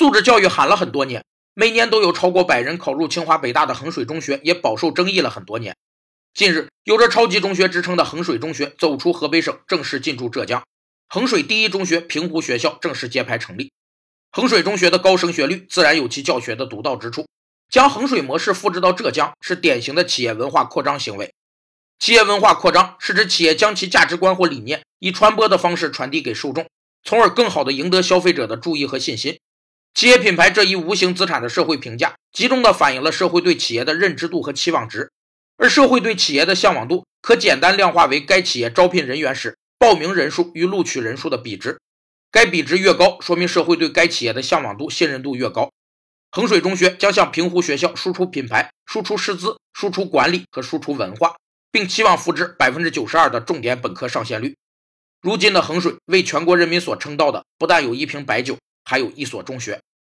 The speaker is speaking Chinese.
素质教育喊了很多年，每年都有超过百人考入清华北大的衡水中学也饱受争议了很多年。近日，有着超级中学之称的衡水中学走出河北省，正式进驻浙江。衡水第一中学平湖学校正式揭牌成立。衡水中学的高升学率自然有其教学的独到之处，将衡水模式复制到浙江是典型的企业文化扩张行为。企业文化扩张是指企业将其价值观或理念以传播的方式传递给受众，从而更好地赢得消费者的注意和信心。企业品牌这一无形资产的社会评价，集中地反映了社会对企业的认知度和期望值。而社会对企业的向往度，可简单量化为该企业招聘人员时报名人数与录取人数的比值。该比值越高，说明社会对该企业的向往度、信任度越高。衡水中学将向平湖学校输出品牌、输出师资、输出管理和输出文化，并期望复制百分之九十二的重点本科上线率。如今的衡水为全国人民所称道的，不但有一瓶白酒，还有一所中学。